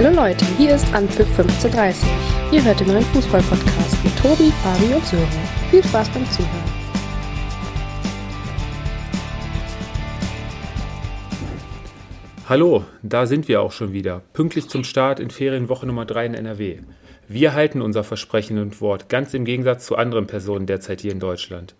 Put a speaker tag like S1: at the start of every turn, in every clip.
S1: Hallo Leute, hier ist Anpfiff 1530. Ihr hört den neuen Fußball-Podcast mit Tobi, Fabi und Sören. Viel Spaß beim Zuhören.
S2: Hallo, da sind wir auch schon wieder. Pünktlich zum Start in Ferienwoche Nummer 3 in NRW. Wir halten unser Versprechen und Wort, ganz im Gegensatz zu anderen Personen derzeit hier in Deutschland.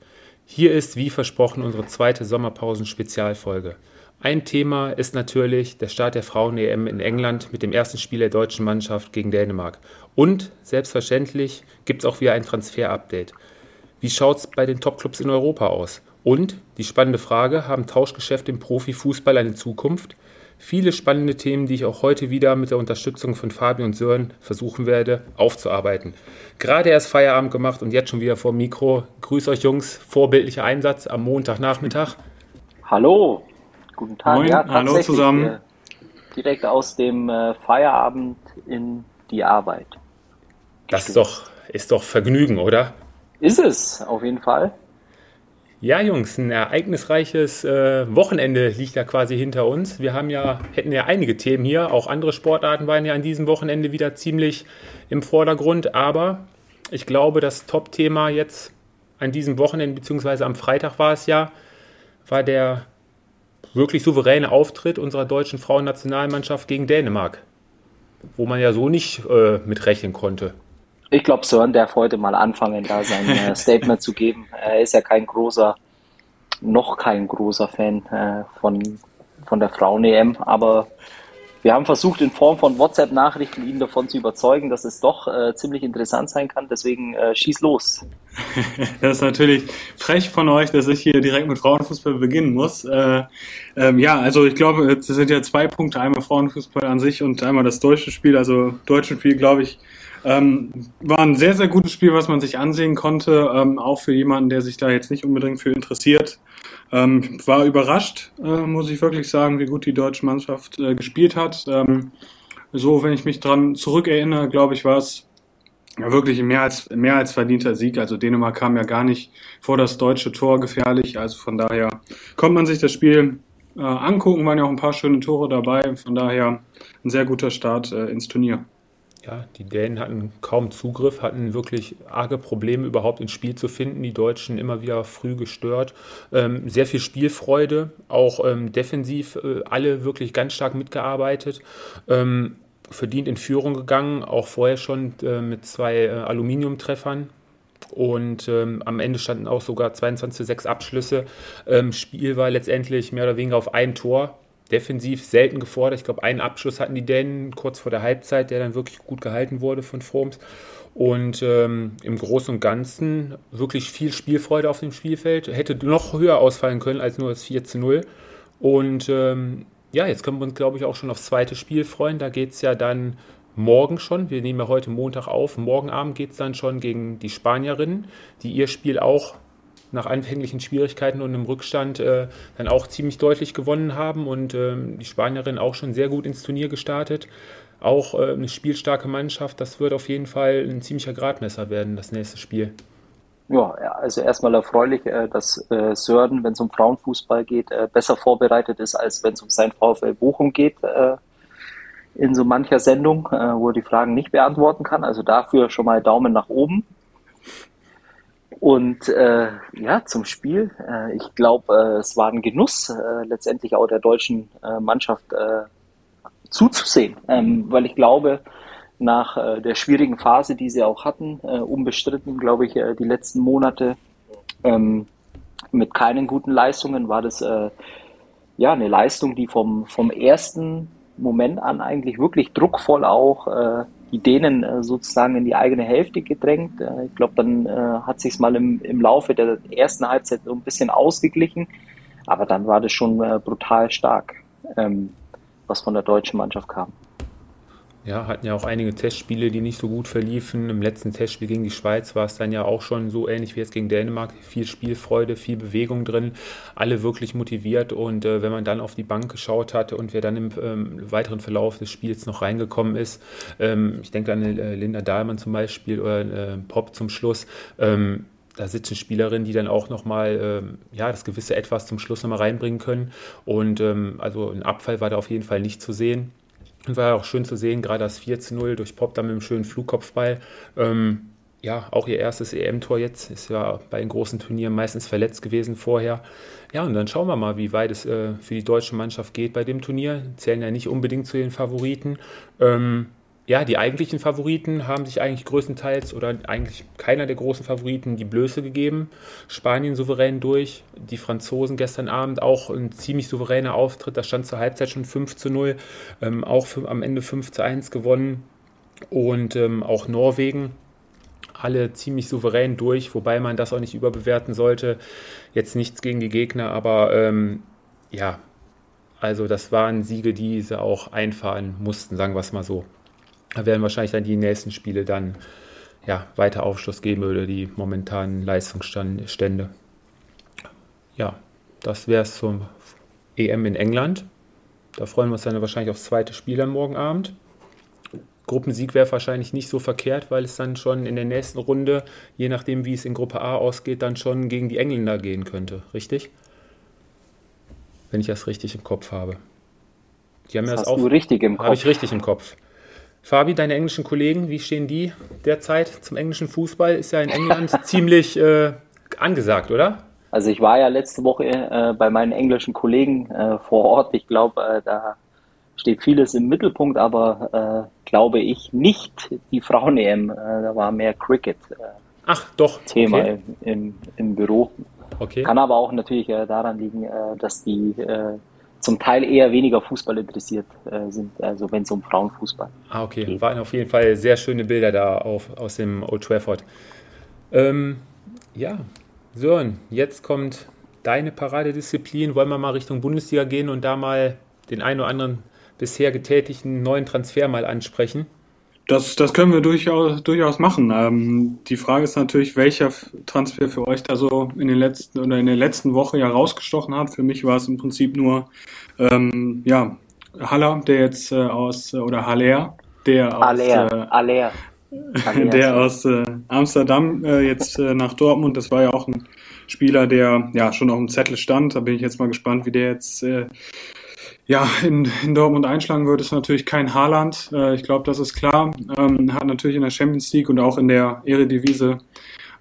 S2: Hier ist, wie versprochen, unsere zweite Sommerpausen-Spezialfolge. Ein Thema ist natürlich der Start der Frauen-EM in England mit dem ersten Spiel der deutschen Mannschaft gegen Dänemark. Und selbstverständlich gibt es auch wieder ein Transfer-Update. Wie schaut es bei den Topclubs in Europa aus? Und die spannende Frage, haben Tauschgeschäfte im Profifußball eine Zukunft? Viele spannende Themen, die ich auch heute wieder mit der Unterstützung von Fabi und Sören versuchen werde aufzuarbeiten. Gerade erst Feierabend gemacht und jetzt schon wieder vor dem Mikro. Grüß euch Jungs, vorbildlicher Einsatz am Montagnachmittag.
S3: Hallo, Guten Tag.
S2: Moin, ja, hallo zusammen. Äh,
S3: direkt aus dem äh, Feierabend in die Arbeit.
S2: Das ist doch, ist doch Vergnügen, oder?
S3: Ist es, auf jeden Fall.
S2: Ja, Jungs, ein ereignisreiches äh, Wochenende liegt ja quasi hinter uns. Wir haben ja, hätten ja einige Themen hier. Auch andere Sportarten waren ja an diesem Wochenende wieder ziemlich im Vordergrund. Aber ich glaube, das Top-Thema jetzt an diesem Wochenende, beziehungsweise am Freitag war es ja, war der wirklich souveräne Auftritt unserer deutschen Frauennationalmannschaft gegen Dänemark, wo man ja so nicht äh, mit rechnen konnte.
S3: Ich glaube, Sören darf heute mal anfangen, da sein äh, Statement zu geben. Er ist ja kein großer, noch kein großer Fan äh, von, von der Frauen-EM, aber wir haben versucht, in Form von WhatsApp-Nachrichten ihn davon zu überzeugen, dass es doch äh, ziemlich interessant sein kann. Deswegen äh, schieß los.
S4: das ist natürlich frech von euch, dass ich hier direkt mit Frauenfußball beginnen muss. Äh, ähm, ja, also ich glaube, es sind ja zwei Punkte. Einmal Frauenfußball an sich und einmal das deutsche Spiel. Also deutsche Spiel, glaube ich, ähm, war ein sehr, sehr gutes Spiel, was man sich ansehen konnte. Ähm, auch für jemanden, der sich da jetzt nicht unbedingt für interessiert. Ähm, war überrascht, äh, muss ich wirklich sagen, wie gut die deutsche Mannschaft äh, gespielt hat. Ähm, so, wenn ich mich dran zurückerinnere, glaube ich, war es ja, wirklich mehr als, mehr als verdienter Sieg. Also Dänemark kam ja gar nicht vor das deutsche Tor gefährlich. Also von daher kommt man sich das Spiel äh, angucken, waren ja auch ein paar schöne Tore dabei. Von daher ein sehr guter Start äh, ins Turnier.
S2: Ja, die Dänen hatten kaum Zugriff, hatten wirklich arge Probleme überhaupt ins Spiel zu finden. Die Deutschen immer wieder früh gestört. Ähm, sehr viel Spielfreude, auch ähm, defensiv äh, alle wirklich ganz stark mitgearbeitet. Ähm, verdient in Führung gegangen, auch vorher schon äh, mit zwei äh, Aluminiumtreffern. Und ähm, am Ende standen auch sogar 22 zu 6 Abschlüsse. Ähm, Spiel war letztendlich mehr oder weniger auf ein Tor defensiv selten gefordert. Ich glaube, einen Abschluss hatten die Dänen kurz vor der Halbzeit, der dann wirklich gut gehalten wurde von Froms. Und ähm, im Großen und Ganzen wirklich viel Spielfreude auf dem Spielfeld. Hätte noch höher ausfallen können als nur das 4 zu 0. Und ähm, ja, jetzt können wir uns, glaube ich, auch schon aufs zweite Spiel freuen. Da geht es ja dann morgen schon. Wir nehmen ja heute Montag auf. Morgen Abend geht es dann schon gegen die Spanierinnen, die ihr Spiel auch nach anfänglichen Schwierigkeiten und einem Rückstand äh, dann auch ziemlich deutlich gewonnen haben und ähm, die Spanierin auch schon sehr gut ins Turnier gestartet. Auch äh, eine spielstarke Mannschaft, das wird auf jeden Fall ein ziemlicher Gradmesser werden, das nächste Spiel.
S3: Ja, also erstmal erfreulich, äh, dass äh, Sörden, wenn es um Frauenfußball geht, äh, besser vorbereitet ist, als wenn es um sein VfL Bochum geht in so mancher Sendung, wo er die Fragen nicht beantworten kann. Also dafür schon mal Daumen nach oben. Und äh, ja, zum Spiel. Äh, ich glaube, äh, es war ein Genuss, äh, letztendlich auch der deutschen äh, Mannschaft äh, zuzusehen, ähm, weil ich glaube, nach äh, der schwierigen Phase, die sie auch hatten, äh, unbestritten, glaube ich, äh, die letzten Monate ähm, mit keinen guten Leistungen, war das äh, ja eine Leistung, die vom, vom ersten Moment an eigentlich wirklich druckvoll auch äh, Dänen äh, sozusagen in die eigene Hälfte gedrängt. Äh, ich glaube, dann äh, hat sich mal im, im Laufe der ersten Halbzeit so ein bisschen ausgeglichen, aber dann war das schon brutal stark, ähm, was von der deutschen Mannschaft kam.
S2: Ja, hatten ja auch einige Testspiele, die nicht so gut verliefen. Im letzten Testspiel gegen die Schweiz war es dann ja auch schon so ähnlich wie jetzt gegen Dänemark. Viel Spielfreude, viel Bewegung drin, alle wirklich motiviert. Und äh, wenn man dann auf die Bank geschaut hatte und wer dann im ähm, weiteren Verlauf des Spiels noch reingekommen ist, ähm, ich denke an äh, Linda Dahlmann zum Beispiel oder äh, Pop zum Schluss, ähm, da sitzen Spielerinnen, die dann auch nochmal ähm, ja, das gewisse Etwas zum Schluss nochmal reinbringen können. Und ähm, also ein Abfall war da auf jeden Fall nicht zu sehen. War auch schön zu sehen, gerade das 4 zu 0 durch Pop dann mit einem schönen Flugkopfball. Ähm, ja, auch ihr erstes EM-Tor jetzt, ist ja bei den großen Turnieren meistens verletzt gewesen vorher. Ja, und dann schauen wir mal, wie weit es äh, für die deutsche Mannschaft geht bei dem Turnier. Zählen ja nicht unbedingt zu den Favoriten. Ähm, ja, die eigentlichen Favoriten haben sich eigentlich größtenteils oder eigentlich keiner der großen Favoriten die Blöße gegeben. Spanien souverän durch, die Franzosen gestern Abend auch ein ziemlich souveräner Auftritt. Da stand zur Halbzeit schon 5 zu 0, ähm, auch für, am Ende 5 zu 1 gewonnen. Und ähm, auch Norwegen alle ziemlich souverän durch, wobei man das auch nicht überbewerten sollte. Jetzt nichts gegen die Gegner, aber ähm, ja, also das waren Siege, die sie auch einfahren mussten, sagen wir es mal so. Da werden wahrscheinlich dann die nächsten Spiele dann ja, weiter Aufschluss geben über die momentanen Leistungsstände. Ja, das wäre es zum EM in England. Da freuen wir uns dann wahrscheinlich aufs zweite Spiel dann morgen Abend. Gruppensieg wäre wahrscheinlich nicht so verkehrt, weil es dann schon in der nächsten Runde, je nachdem wie es in Gruppe A ausgeht, dann schon gegen die Engländer gehen könnte. Richtig? Wenn ich das richtig im Kopf habe.
S3: Die haben das, das hast auch, du richtig im
S2: Kopf. Habe ich richtig im Kopf. Fabi, deine englischen Kollegen, wie stehen die derzeit zum englischen Fußball? Ist ja in England ziemlich äh, angesagt, oder?
S3: Also ich war ja letzte Woche äh, bei meinen englischen Kollegen äh, vor Ort. Ich glaube, äh, da steht vieles im Mittelpunkt, aber äh, glaube ich nicht die Frauen-EM. Äh, da war mehr Cricket.
S2: Ach, doch.
S3: Thema okay. im, im, im, Büro. Okay. Kann aber auch natürlich daran liegen, dass die zum Teil eher weniger Fußball interessiert äh, sind, also wenn es um Frauenfußball
S2: Ah, okay. Geht. Waren auf jeden Fall sehr schöne Bilder da auf, aus dem Old Trafford. Ähm, ja, Sören, jetzt kommt deine Paradedisziplin. Wollen wir mal Richtung Bundesliga gehen und da mal den einen oder anderen bisher getätigten neuen Transfer mal ansprechen?
S4: Das, das können wir durchaus, durchaus machen. Ähm, die Frage ist natürlich, welcher Transfer für euch da so in den letzten oder in der letzten Woche ja rausgestochen hat. Für mich war es im Prinzip nur ähm, ja, Haller, der jetzt äh, aus oder Haller, der aus Aller, äh, der aus äh, Amsterdam äh, jetzt äh, nach Dortmund. Das war ja auch ein Spieler, der ja schon auf dem Zettel stand. Da bin ich jetzt mal gespannt, wie der jetzt äh, ja, in, in Dortmund einschlagen wird, ist natürlich kein Haaland. Äh, ich glaube, das ist klar. Ähm, hat natürlich in der Champions League und auch in der Eredivisie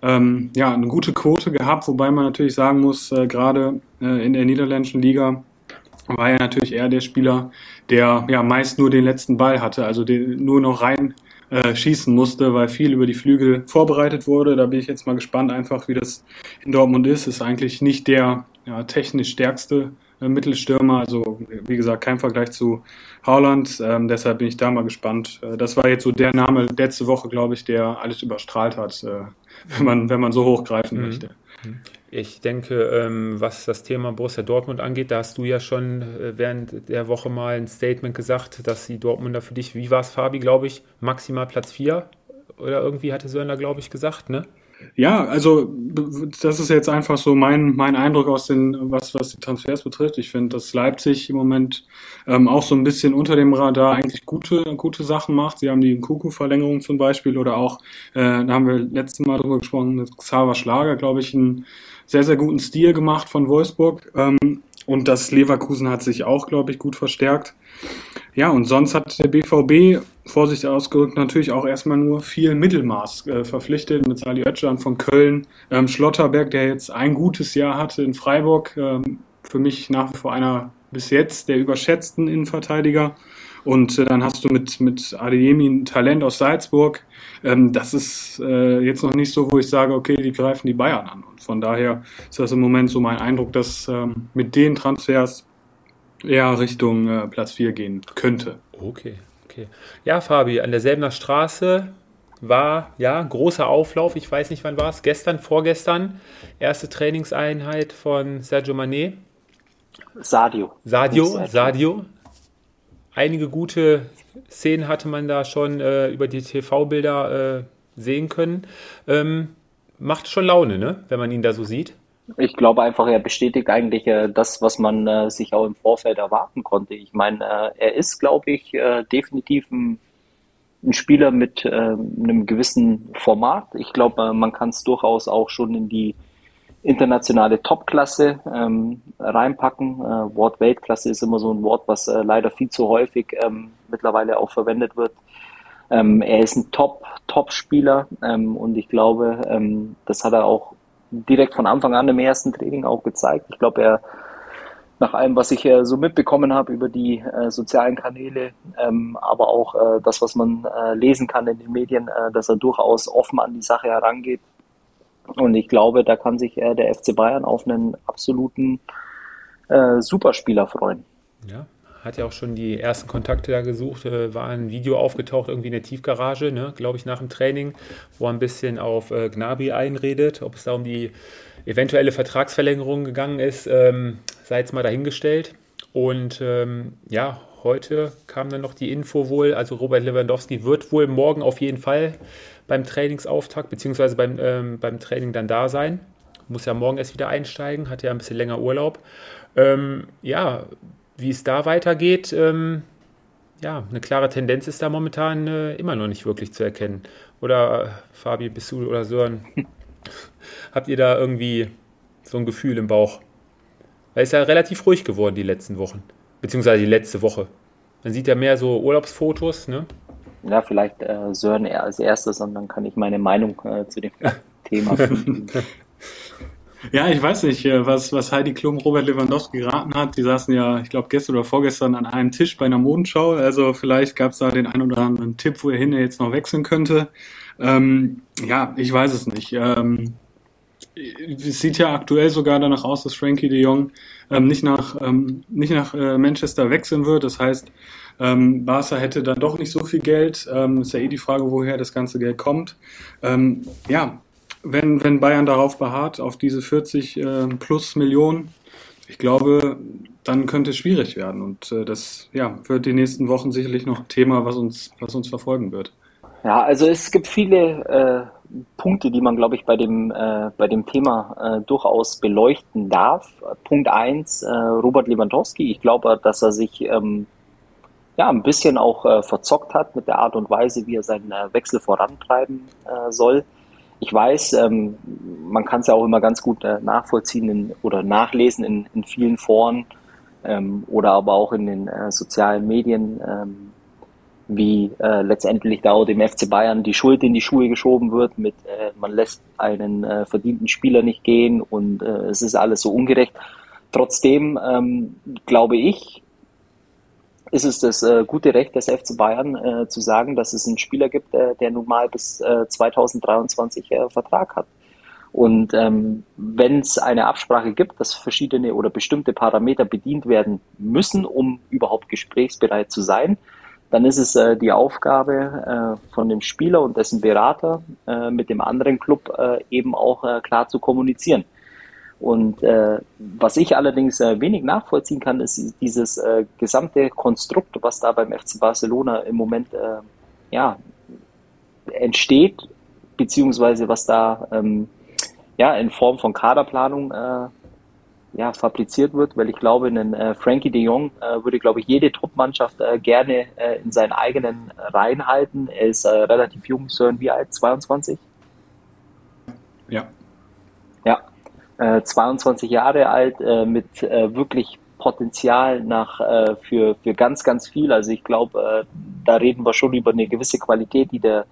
S4: ähm, ja, eine gute Quote gehabt, wobei man natürlich sagen muss, äh, gerade äh, in der niederländischen Liga war er natürlich eher der Spieler, der ja meist nur den letzten Ball hatte, also den nur noch rein äh, schießen musste, weil viel über die Flügel vorbereitet wurde. Da bin ich jetzt mal gespannt, einfach wie das in Dortmund ist. Ist eigentlich nicht der ja, technisch stärkste Mittelstürmer. Also wie gesagt, kein Vergleich zu Haaland. Ähm, deshalb bin ich da mal gespannt. Äh, das war jetzt so der Name letzte Woche, glaube ich, der alles überstrahlt hat, äh, wenn man, wenn man so hochgreifen mhm. möchte.
S2: Ich denke, ähm, was das Thema Borussia Dortmund angeht, da hast du ja schon äh, während der Woche mal ein Statement gesagt, dass die Dortmunder für dich, wie war es, Fabi, glaube ich, maximal Platz 4 oder irgendwie hatte da, glaube ich, gesagt, ne?
S4: Ja, also das ist jetzt einfach so mein, mein Eindruck aus den, was, was die Transfers betrifft. Ich finde, dass Leipzig im Moment ähm, auch so ein bisschen unter dem Radar eigentlich gute, gute Sachen macht. Sie haben die Kuku-Verlängerung zum Beispiel oder auch, äh, da haben wir letztes Mal drüber gesprochen, mit Xaver Schlager, glaube ich, einen sehr, sehr guten Stil gemacht von Wolfsburg. Ähm, und das Leverkusen hat sich auch, glaube ich, gut verstärkt. Ja, und sonst hat der BVB, vorsichtig ausgerückt, natürlich auch erstmal nur viel Mittelmaß äh, verpflichtet mit Sali Özcan von Köln, ähm, Schlotterberg, der jetzt ein gutes Jahr hatte in Freiburg, ähm, für mich nach wie vor einer bis jetzt der überschätzten Innenverteidiger. Und äh, dann hast du mit, mit Adeyemi ein Talent aus Salzburg. Ähm, das ist äh, jetzt noch nicht so, wo ich sage, okay, die greifen die Bayern an. Und von daher ist das im Moment so mein Eindruck, dass ähm, mit den Transfers eher Richtung äh, Platz 4 gehen könnte.
S2: Okay, okay. Ja, Fabi, an derselben Straße war ja großer Auflauf. Ich weiß nicht, wann war es. Gestern, vorgestern. Erste Trainingseinheit von Sergio Manet.
S3: Sadio.
S2: Sadio, Sadio einige gute Szenen hatte man da schon äh, über die TV-Bilder äh, sehen können. Ähm, macht schon Laune, ne? wenn man ihn da so sieht.
S3: Ich glaube einfach, er bestätigt eigentlich äh, das, was man äh, sich auch im Vorfeld erwarten konnte. Ich meine, äh, er ist, glaube ich, äh, definitiv ein, ein, Spieler mit einem gewissen Format. Ich glaube, man kann es durchaus auch schon in die internationale Topklasse ähm, reinpacken. Äh, Wort Weltklasse ist immer so ein Wort, was äh, leider viel zu häufig ähm, mittlerweile auch verwendet wird. Ähm, er ist ein Top, Top-Spieler ähm, und ich glaube, ähm, das hat er auch direkt von Anfang an im ersten Training auch gezeigt. Ich glaube, er nach allem, was ich äh, so mitbekommen habe über die äh, sozialen Kanäle, ähm, aber auch äh, das, was man äh, lesen kann in den Medien, äh, dass er durchaus offen an die Sache herangeht. Und ich glaube, da kann sich der FC Bayern auf einen absoluten Superspieler freuen.
S2: Ja, hat ja auch schon die ersten Kontakte da gesucht, war ein Video aufgetaucht, irgendwie in der Tiefgarage, ne, glaube ich, nach dem Training, wo er ein bisschen auf Gnabi einredet, ob es da um die eventuelle Vertragsverlängerung gegangen ist, ähm, sei jetzt mal dahingestellt. Und ähm, ja, heute kam dann noch die Info wohl, also Robert Lewandowski wird wohl morgen auf jeden Fall beim Trainingsauftakt beziehungsweise beim, ähm, beim Training dann da sein. Muss ja morgen erst wieder einsteigen, hat ja ein bisschen länger Urlaub. Ähm, ja, wie es da weitergeht, ähm, ja, eine klare Tendenz ist da momentan äh, immer noch nicht wirklich zu erkennen. Oder äh, Fabi, bist du oder Sören? Habt ihr da irgendwie so ein Gefühl im Bauch? Weil es ist ja relativ ruhig geworden die letzten Wochen. Beziehungsweise die letzte Woche. Man sieht ja mehr so Urlaubsfotos, ne?
S3: Ja, vielleicht äh, Sören als erstes und dann kann ich meine Meinung äh, zu dem Thema.
S4: Ja, ich weiß nicht, äh, was, was Heidi Klum Robert Lewandowski geraten hat. Die saßen ja, ich glaube, gestern oder vorgestern an einem Tisch bei einer Modenschau. Also vielleicht gab es da den einen oder anderen Tipp, wo er jetzt noch wechseln könnte. Ähm, ja, ich weiß es nicht. Ähm, es sieht ja aktuell sogar danach aus, dass Frankie de Jong ähm, nicht nach, ähm, nicht nach äh, Manchester wechseln wird. Das heißt, ähm, Barca hätte dann doch nicht so viel Geld. Ähm, ist ja eh die Frage, woher das ganze Geld kommt. Ähm, ja, wenn, wenn Bayern darauf beharrt, auf diese 40 äh, plus Millionen, ich glaube, dann könnte es schwierig werden. Und äh, das ja, wird die nächsten Wochen sicherlich noch Thema, was uns, was uns verfolgen wird.
S3: Ja, also es gibt viele äh, Punkte, die man, glaube ich, bei dem, äh, bei dem Thema äh, durchaus beleuchten darf. Punkt eins, äh, Robert Lewandowski. Ich glaube, dass er sich ähm, ja ein bisschen auch äh, verzockt hat mit der Art und Weise, wie er seinen Wechsel vorantreiben soll. Ich weiß, ähm, man kann es ja auch immer ganz gut nachvollziehen in, oder nachlesen in, in vielen Foren ähm, oder aber auch in den sozialen Medien ähm, wie äh, letztendlich da auch dem FC Bayern die Schuld in die Schuhe geschoben wird mit äh, man lässt einen äh, verdienten Spieler nicht gehen und äh, es ist alles so ungerecht. Trotzdem ähm, glaube ich, ist es das äh, gute Recht des FC Bayern äh, zu sagen, dass es einen Spieler gibt, äh, der nun mal bis äh, 2023 äh, Vertrag hat. Und ähm, wenn es eine Absprache gibt, dass verschiedene oder bestimmte Parameter bedient werden müssen, um überhaupt gesprächsbereit zu sein, dann ist es äh, die Aufgabe äh, von dem Spieler und dessen Berater äh, mit dem anderen Club äh, eben auch äh, klar zu kommunizieren. Und äh, was ich allerdings äh, wenig nachvollziehen kann, ist dieses äh, gesamte Konstrukt, was da beim FC Barcelona im Moment äh, ja, entsteht, beziehungsweise was da ähm, ja, in Form von Kaderplanung äh, ja, fabriziert wird, weil ich glaube, einen äh, Frankie de Jong würde, glaube ich, jede Truppmannschaft gerne in seinen eigenen Reihen halten. Er ist relativ jung, Sören, wie alt? 22?
S4: Ja.
S3: Ja, äh, 22 Jahre alt, äh, mit äh, wirklich Potenzial nach äh, für, für ganz, ganz viel. Also ich glaube, äh, da reden wir schon über eine gewisse Qualität, die der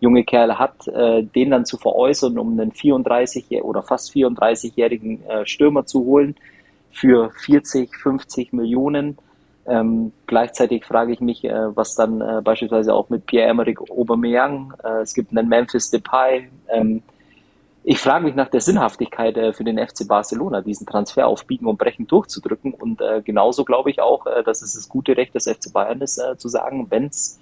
S3: junge Kerl hat, äh, den dann zu veräußern, um einen 34 oder fast 34-jährigen äh, Stürmer zu holen für 40, 50 Millionen. Ähm, gleichzeitig frage ich mich, äh, was dann äh, beispielsweise auch mit Pierre-Emerick Aubameyang, äh, es gibt einen Memphis Depay. Ähm, ich frage mich nach der Sinnhaftigkeit äh, für den FC Barcelona, diesen Transfer auf Biegen und Brechen durchzudrücken. Und äh, genauso glaube ich auch, äh, dass es das gute Recht des FC Bayern ist, äh, zu sagen, wenn es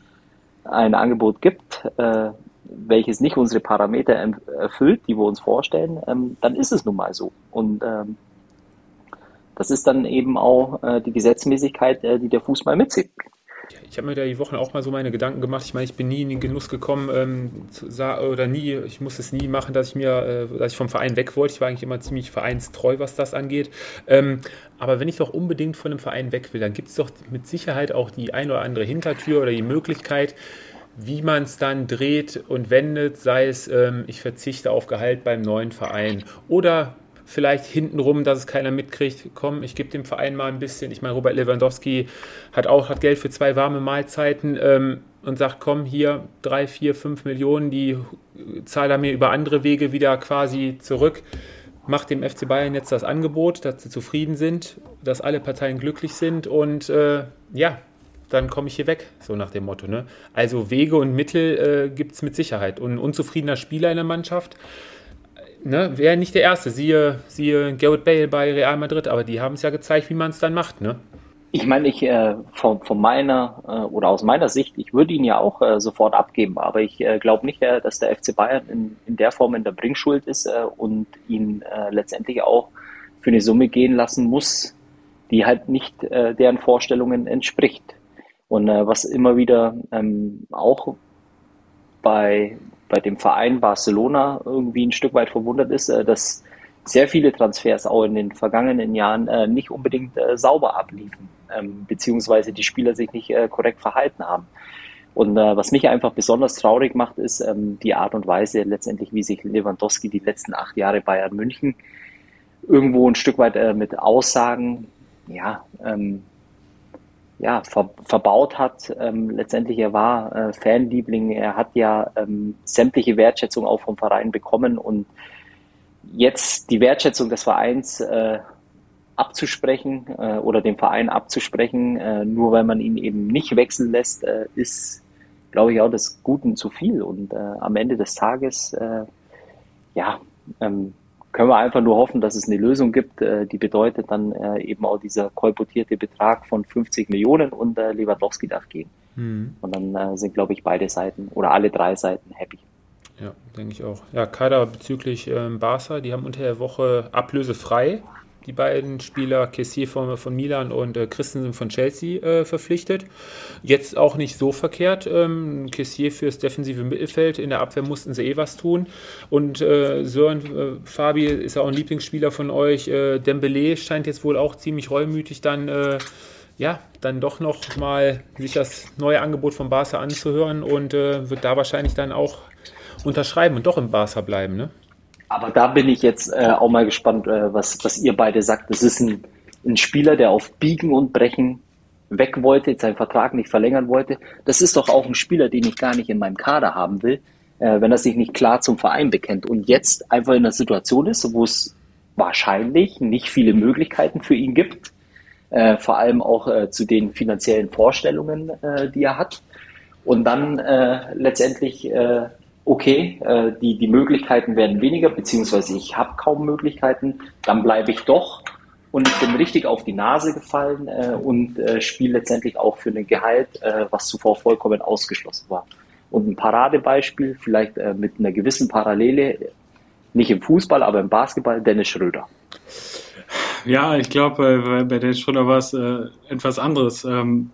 S3: ein Angebot gibt, äh, welches nicht unsere Parameter erfüllt, die wir uns vorstellen, ähm, dann ist es nun mal so. Und ähm, das ist dann eben auch äh, die Gesetzmäßigkeit, die der Fußball mit sich bringt.
S2: Ich habe mir da die Wochen auch mal so meine Gedanken gemacht. Ich meine, ich bin nie in den Genuss gekommen, ähm, oder nie, ich muss es nie machen, dass ich mir, äh, dass ich vom Verein weg wollte. Ich war eigentlich immer ziemlich vereinstreu, was das angeht. Ähm, aber wenn ich doch unbedingt von einem Verein weg will, dann gibt es doch mit Sicherheit auch die ein oder andere Hintertür oder die Möglichkeit, wie man es dann dreht und wendet, sei es, ähm, ich verzichte auf Gehalt beim neuen Verein oder vielleicht hintenrum, dass es keiner mitkriegt, komm, ich gebe dem Verein mal ein bisschen. Ich meine, Robert Lewandowski hat auch hat Geld für zwei warme Mahlzeiten ähm, und sagt, komm, hier drei, vier, fünf Millionen, die zahlt er mir über andere Wege wieder quasi zurück. Macht dem FC Bayern jetzt das Angebot, dass sie zufrieden sind, dass alle Parteien glücklich sind und äh, ja, dann komme ich hier weg, so nach dem Motto. Ne? Also Wege und Mittel äh, gibt es mit Sicherheit. Und ein unzufriedener Spieler in der Mannschaft ne, wäre nicht der Erste. Siehe, siehe Garrett Bale bei Real Madrid, aber die haben es ja gezeigt, wie man es dann macht. Ne?
S3: Ich meine, ich äh, von, von meiner äh, oder aus meiner Sicht, ich würde ihn ja auch äh, sofort abgeben, aber ich äh, glaube nicht, äh, dass der FC Bayern in, in der Form in der Bringschuld ist äh, und ihn letztendlich auch für eine Summe gehen lassen muss, die halt nicht deren Vorstellungen entspricht. Und was immer wieder ähm, auch bei, bei dem Verein Barcelona irgendwie ein Stück weit verwundert ist, äh, dass sehr viele Transfers auch in den vergangenen Jahren äh, nicht unbedingt äh, sauber abliefen, ähm, beziehungsweise die Spieler sich nicht äh, korrekt verhalten haben. Und äh, was mich einfach besonders traurig macht, ist ähm, die Art und Weise letztendlich, wie sich Lewandowski die letzten acht Jahre Bayern München irgendwo ein Stück weit äh, mit Aussagen, ja, ähm, ja, ver verbaut hat. Ähm, letztendlich, er war äh, Fanliebling, er hat ja ähm, sämtliche Wertschätzung auch vom Verein bekommen und jetzt die Wertschätzung des Vereins äh, abzusprechen äh, oder dem Verein abzusprechen, äh, nur weil man ihn eben nicht wechseln lässt, äh, ist, glaube ich, auch des Guten zu viel. Und äh, am Ende des Tages, äh, ja, ähm, können wir einfach nur hoffen, dass es eine Lösung gibt, äh, die bedeutet dann äh, eben auch dieser kolportierte Betrag von 50 Millionen und äh, Lewandowski darf gehen. Mhm. Und dann sind, glaube ich, beide Seiten oder alle drei Seiten happy.
S2: Ja, denke ich auch. Ja, Kader bezüglich ähm, Barca, die haben unter der Woche ablösefrei die beiden Spieler Kessier von, von Milan und äh, Christensen von Chelsea äh, verpflichtet. Jetzt auch nicht so verkehrt. Ähm, Kessier fürs defensive Mittelfeld. In der Abwehr mussten sie eh was tun. Und äh, Sören äh, Fabi ist ja auch ein Lieblingsspieler von euch. Äh, Dembele scheint jetzt wohl auch ziemlich reumütig dann äh, ja, dann doch noch mal sich das neue Angebot von Barca anzuhören und äh, wird da wahrscheinlich dann auch unterschreiben und doch im Barca bleiben, ne?
S3: Aber da bin ich jetzt äh, auch mal gespannt, äh, was, was ihr beide sagt. Das ist ein, ein Spieler, der auf Biegen und Brechen weg wollte, seinen Vertrag nicht verlängern wollte. Das ist doch auch ein Spieler, den ich gar nicht in meinem Kader haben will, äh, wenn er sich nicht klar zum Verein bekennt und jetzt einfach in einer Situation ist, wo es wahrscheinlich nicht viele Möglichkeiten für ihn gibt, äh, vor allem auch äh, zu den finanziellen Vorstellungen, äh, die er hat. Und dann äh, letztendlich äh, okay, äh, die, die Möglichkeiten werden weniger, beziehungsweise ich habe kaum Möglichkeiten, dann bleibe ich doch und ich bin richtig auf die Nase gefallen äh, und äh, spiele letztendlich auch für ein Gehalt, äh, was zuvor vollkommen ausgeschlossen war. Und ein Paradebeispiel, vielleicht äh, mit einer gewissen Parallele, nicht im Fußball, aber im Basketball, Dennis Schröder.
S4: Ja, ich glaube, bei Dennis Schröder war es äh, etwas anderes. Ähm,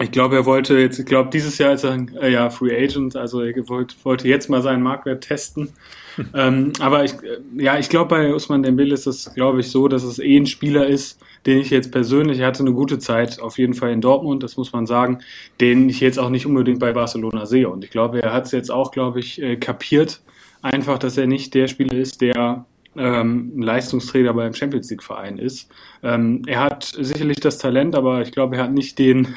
S4: ich glaube, er wollte jetzt, ich glaube, dieses Jahr ist er äh, ja Free Agent, also er wollte, wollte jetzt mal seinen Marktwert testen. ähm, aber ich, äh, ja, ich glaube, bei Usman Dembele ist es, glaube ich, so, dass es eh ein Spieler ist, den ich jetzt persönlich, er hatte eine gute Zeit, auf jeden Fall in Dortmund, das muss man sagen, den ich jetzt auch nicht unbedingt bei Barcelona sehe. Und ich glaube, er hat es jetzt auch, glaube ich, äh, kapiert, einfach, dass er nicht der Spieler ist, der ähm, Leistungsträger beim Champions League Verein ist. Ähm, er hat sicherlich das Talent, aber ich glaube, er hat nicht den,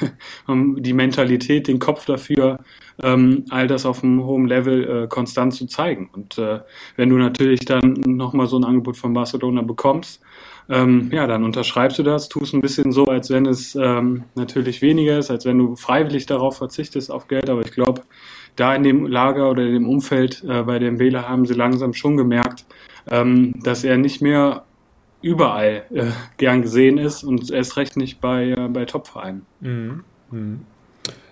S4: die Mentalität, den Kopf dafür, ähm, all das auf einem hohen Level äh, konstant zu zeigen. Und äh, wenn du natürlich dann nochmal so ein Angebot von Barcelona bekommst, ähm, ja, dann unterschreibst du das, tust ein bisschen so, als wenn es ähm, natürlich weniger ist, als wenn du freiwillig darauf verzichtest auf Geld. Aber ich glaube, da in dem Lager oder in dem Umfeld äh, bei dem Wähler haben sie langsam schon gemerkt, ähm, dass er nicht mehr überall äh, gern gesehen ist und erst recht nicht bei, äh, bei Topvereinen. Mhm.
S2: Mhm.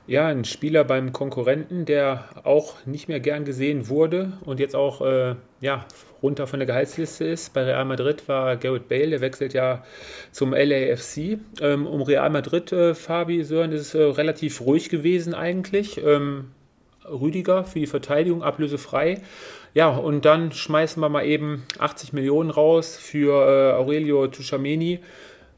S2: Ja, ein Spieler beim Konkurrenten, der auch nicht mehr gern gesehen wurde und jetzt auch äh, ja, runter von der Gehaltsliste ist. Bei Real Madrid war Garrett Bale, der wechselt ja zum LAFC. Ähm, um Real Madrid, äh, Fabi Sören, ist es äh, relativ ruhig gewesen eigentlich. Ähm, Rüdiger für die Verteidigung ablösefrei. Ja, und dann schmeißen wir mal eben 80 Millionen raus für äh, Aurelio Tushameni.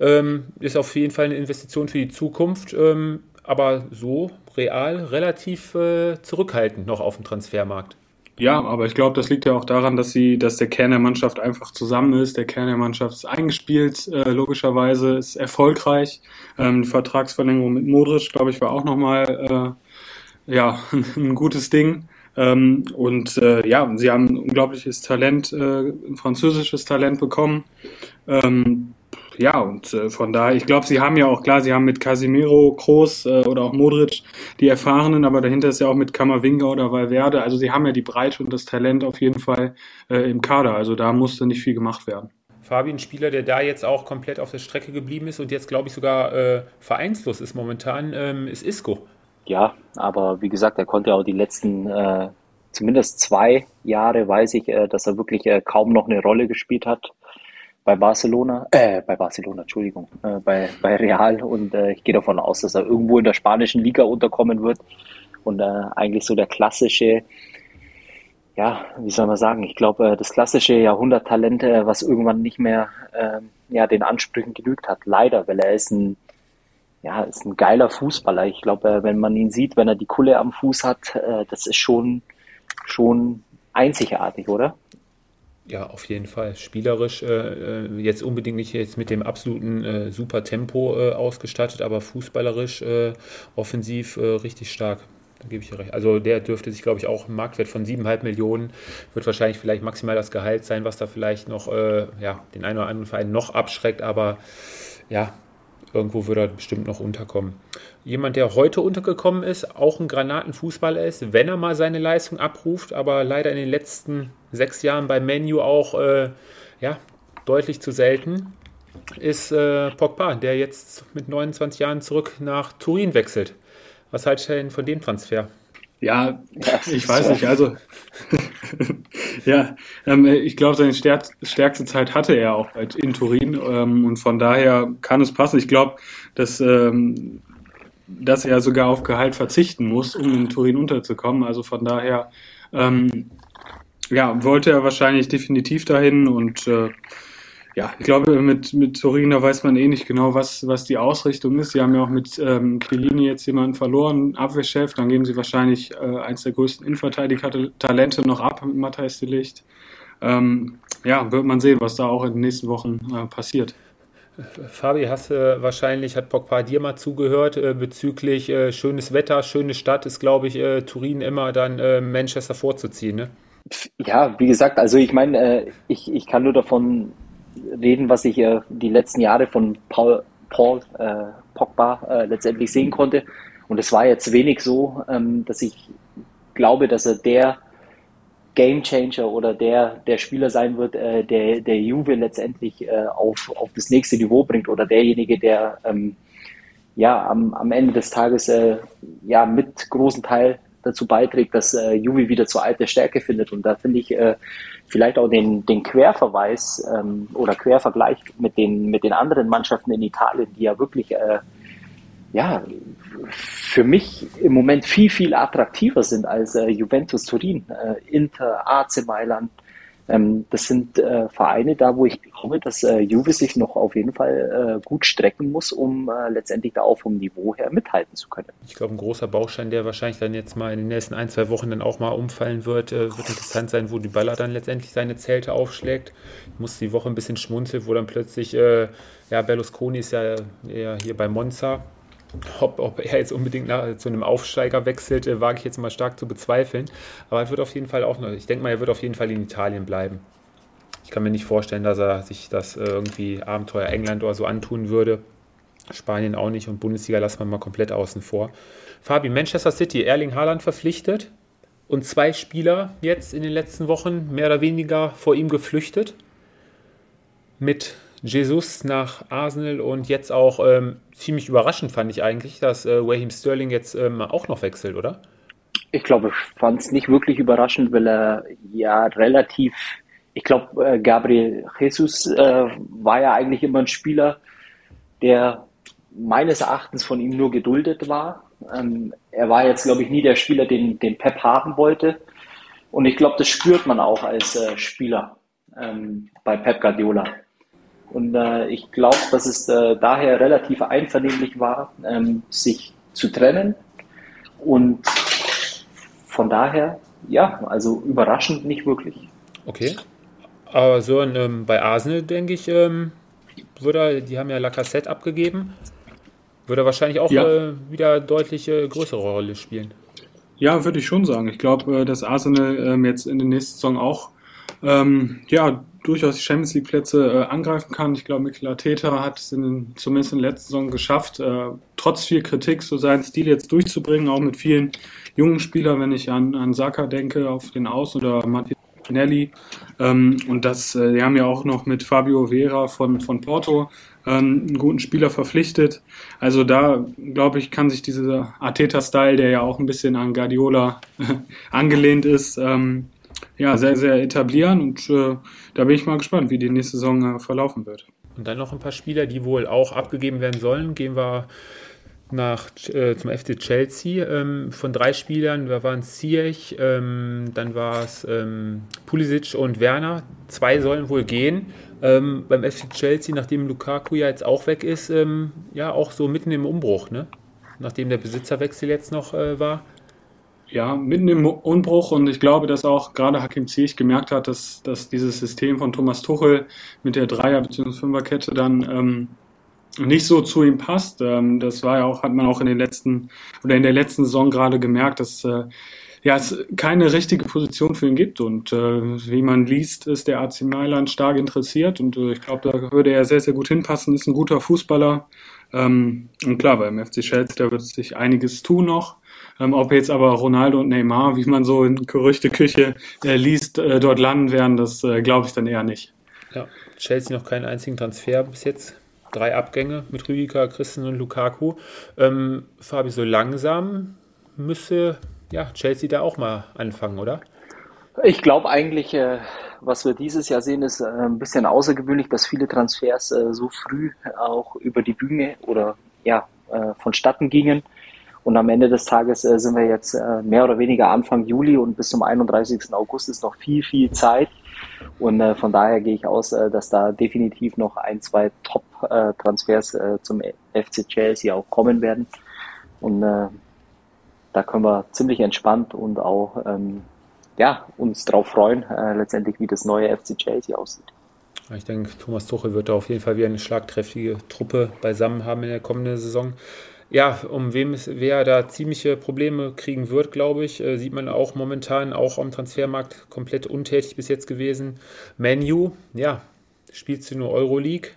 S2: Ähm, ist auf jeden Fall eine Investition für die Zukunft, ähm, aber so real relativ äh, zurückhaltend noch auf dem Transfermarkt.
S4: Ja, aber ich glaube, das liegt ja auch daran, dass sie, dass der Kern der Mannschaft einfach zusammen ist. Der Kern der Mannschaft ist eingespielt, äh, logischerweise ist erfolgreich. Ähm, die Vertragsverlängerung mit Modric, glaube ich, war auch nochmal äh, ja ein gutes Ding. Ähm, und äh, ja, sie haben ein unglaubliches Talent, äh, ein französisches Talent bekommen. Ähm, ja, und äh, von daher, ich glaube, sie haben ja auch, klar, sie haben mit Casimiro, Kroos äh, oder auch Modric die Erfahrenen, aber dahinter ist ja auch mit Kammerwinger oder Valverde, also sie haben ja die Breite und das Talent auf jeden Fall äh, im Kader, also da musste nicht viel gemacht werden.
S2: Fabi, ein Spieler, der da jetzt auch komplett auf der Strecke geblieben ist und jetzt, glaube ich, sogar äh, vereinslos ist momentan, ähm, ist Isco.
S3: Ja, aber wie gesagt, er konnte auch die letzten äh, zumindest zwei Jahre, weiß ich, äh, dass er wirklich äh, kaum noch eine Rolle gespielt hat bei Barcelona, äh, bei Barcelona, Entschuldigung, äh, bei, bei Real. Und äh, ich gehe davon aus, dass er irgendwo in der spanischen Liga unterkommen wird. Und äh, eigentlich so der klassische, ja, wie soll man sagen, ich glaube, äh, das klassische Jahrhunderttalent, äh, was irgendwann nicht mehr äh, ja, den Ansprüchen genügt hat, leider, weil er ist ein, ja, ist ein geiler Fußballer. Ich glaube, äh, wenn man ihn sieht, wenn er die Kulle am Fuß hat, äh, das ist schon, schon einzigartig, oder?
S2: Ja, auf jeden Fall. Spielerisch äh, äh, jetzt unbedingt nicht jetzt mit dem absoluten äh, super Tempo äh, ausgestattet, aber fußballerisch, offensiv richtig stark. Da gebe ich dir recht. Also der dürfte sich, glaube ich, auch einen Marktwert von 7,5 Millionen, wird wahrscheinlich vielleicht maximal das Gehalt sein, was da vielleicht noch ja, den einen oder anderen Verein noch abschreckt, aber ja, irgendwo würde er bestimmt noch unterkommen. Jemand, der heute untergekommen ist, auch ein Granatenfußballer ist, wenn er mal seine Leistung abruft, aber leider in den letzten sechs Jahren bei Menu auch äh, ja, deutlich zu selten, ist äh, Pogba, der jetzt mit 29 Jahren zurück nach Turin wechselt. Was haltet ihr denn von dem Transfer?
S4: Ja, ich weiß nicht. Also, ja, ähm, ich glaube, seine stärk stärkste Zeit hatte er auch in Turin ähm, und von daher kann es passen. Ich glaube, dass, ähm, dass er sogar auf Gehalt verzichten muss, um in Turin unterzukommen. Also von daher, ähm, ja, wollte er wahrscheinlich definitiv dahin und äh, ja, ich glaube, mit, mit Turin, da weiß man eh nicht genau, was, was die Ausrichtung ist. Sie haben ja auch mit ähm, Chiellini jetzt jemanden verloren, Abwehrchef. Dann geben sie wahrscheinlich äh, eins der größten Innenverteidiger-Talente noch ab mit Matthijs de Licht. Ähm, ja, wird man sehen, was da auch in den nächsten Wochen äh, passiert.
S2: Fabi, hast du wahrscheinlich, hat Pogba dir mal zugehört, äh, bezüglich äh, schönes Wetter, schöne Stadt, ist, glaube ich, äh, Turin immer dann äh, Manchester vorzuziehen, ne?
S3: Ja, wie gesagt, also ich meine, äh, ich, ich kann nur davon reden, was ich äh, die letzten Jahre von Paul, Paul äh, Pogba äh, letztendlich sehen konnte. Und es war jetzt wenig so, ähm, dass ich glaube, dass er der Game Changer oder der, der Spieler sein wird, äh, der, der Juve letztendlich äh, auf, auf das nächste Niveau bringt oder derjenige, der ähm, ja am, am Ende des Tages äh, ja mit großen Teil dazu beiträgt, dass äh, Juve wieder zur alten Stärke findet. Und da finde ich äh, vielleicht auch den, den Querverweis ähm, oder Quervergleich mit den, mit den anderen Mannschaften in Italien, die ja wirklich äh, ja, für mich im Moment viel, viel attraktiver sind als äh, Juventus Turin, äh, Inter, AC Mailand, ähm, das sind äh, Vereine da, wo ich glaube, dass äh, Juve sich noch auf jeden Fall äh, gut strecken muss, um äh, letztendlich da auch vom Niveau her mithalten zu können.
S2: Ich glaube, ein großer Baustein, der wahrscheinlich dann jetzt mal in den nächsten ein, zwei Wochen dann auch mal umfallen wird, äh, wird interessant sein, wo die Baller dann letztendlich seine Zelte aufschlägt. Ich muss die Woche ein bisschen schmunzeln, wo dann plötzlich, äh, ja, Berlusconi ist ja eher hier bei Monza ob, ob, er jetzt unbedingt nach, zu einem Aufsteiger wechselt, äh, wage ich jetzt mal stark zu bezweifeln. Aber er wird auf jeden Fall auch noch, ich denke mal, er wird auf jeden Fall in Italien bleiben. Ich kann mir nicht vorstellen, dass er sich das äh, irgendwie Abenteuer England oder so antun würde. Spanien auch nicht und Bundesliga lassen wir mal komplett außen vor. Fabi, Manchester City, Erling Haaland verpflichtet und zwei Spieler jetzt in den letzten Wochen mehr oder weniger vor ihm geflüchtet. Mit Jesus nach Arsenal und jetzt auch ähm, ziemlich überraschend fand ich eigentlich, dass äh, Raheem Sterling jetzt ähm, auch noch wechselt, oder?
S3: Ich glaube, ich fand es nicht wirklich überraschend, weil er ja relativ, ich glaube, äh, Gabriel Jesus äh, war ja eigentlich immer ein Spieler, der meines Erachtens von ihm nur geduldet war. Ähm, er war jetzt, glaube ich, nie der Spieler, den, den Pep haben wollte. Und ich glaube, das spürt man auch als äh, Spieler ähm, bei Pep Guardiola. Und äh, ich glaube, dass es äh, daher relativ einvernehmlich war, ähm, sich zu trennen. Und von daher ja, also überraschend nicht wirklich.
S2: Okay. Aber so ähm, bei Arsenal, denke ich, ähm, würde, die haben ja Lacassette abgegeben, würde wahrscheinlich auch ja. äh, wieder deutlich äh, größere Rolle spielen.
S4: Ja, würde ich schon sagen. Ich glaube, äh, dass Arsenal ähm, jetzt in der nächsten Saison auch ähm, ja, durchaus die Champions League Plätze äh, angreifen kann. Ich glaube, Mikel Arteta hat es in, zumindest in der letzten Saison geschafft, äh, trotz viel Kritik so seinen Stil jetzt durchzubringen, auch mit vielen jungen Spielern, wenn ich an, an Saka denke, auf den Aus- oder Martinelli. Ähm, und das, äh, die haben ja auch noch mit Fabio Vera von, von Porto ähm, einen guten Spieler verpflichtet. Also da, glaube ich, kann sich dieser Arteta-Style, der ja auch ein bisschen an Guardiola angelehnt ist, ähm, ja, sehr, sehr etablieren und äh, da bin ich mal gespannt, wie die nächste Saison äh, verlaufen wird.
S2: Und dann noch ein paar Spieler, die wohl auch abgegeben werden sollen. Gehen wir nach, äh, zum FC Chelsea. Ähm, von drei Spielern, da waren Ziyech, ähm, dann war es ähm, Pulisic und Werner. Zwei sollen wohl gehen. Ähm, beim FC Chelsea, nachdem Lukaku ja jetzt auch weg ist, ähm, ja auch so mitten im Umbruch, ne? Nachdem der Besitzerwechsel jetzt noch äh, war.
S4: Ja, mitten im Umbruch und ich glaube, dass auch gerade Hakim Ziyech gemerkt hat, dass, dass dieses System von Thomas Tuchel mit der Dreier- bzw. Fünferkette dann ähm, nicht so zu ihm passt. Ähm, das war ja auch, hat man auch in den letzten oder in der letzten Saison gerade gemerkt, dass äh, ja, es keine richtige Position für ihn gibt. Und äh, wie man liest, ist der AC Mailand stark interessiert und äh, ich glaube, da würde er sehr, sehr gut hinpassen, ist ein guter Fußballer. Ähm, und klar, beim FC Chelsea, da wird sich einiges tun noch. Ähm, ob jetzt aber Ronaldo und Neymar, wie man so in Gerüchteküche äh, liest, äh, dort landen werden, das äh, glaube ich dann eher nicht.
S2: Ja, Chelsea noch keinen einzigen Transfer bis jetzt. Drei Abgänge mit Rüdiger, Christen und Lukaku. Ähm, Fabi, so langsam müsste ja, Chelsea da auch mal anfangen, oder?
S3: Ich glaube eigentlich, äh, was wir dieses Jahr sehen, ist äh, ein bisschen außergewöhnlich, dass viele Transfers äh, so früh auch über die Bühne oder ja, äh, vonstatten gingen. Und am Ende des Tages äh, sind wir jetzt äh, mehr oder weniger Anfang Juli und bis zum 31. August ist noch viel, viel Zeit. Und äh, von daher gehe ich aus, äh, dass da definitiv noch ein, zwei Top-Transfers äh, zum FC Chelsea auch kommen werden. Und äh, da können wir ziemlich entspannt und auch ähm, ja, uns darauf freuen, äh, letztendlich wie das neue FC Chelsea aussieht.
S2: Ich denke, Thomas Tuchel wird da auf jeden Fall wieder eine schlagkräftige Truppe beisammen haben in der kommenden Saison. Ja, um wem es, wer da ziemliche Probleme kriegen wird, glaube ich, äh, sieht man auch momentan auch am Transfermarkt komplett untätig bis jetzt gewesen. Menu, ja, spielst du nur Euroleague,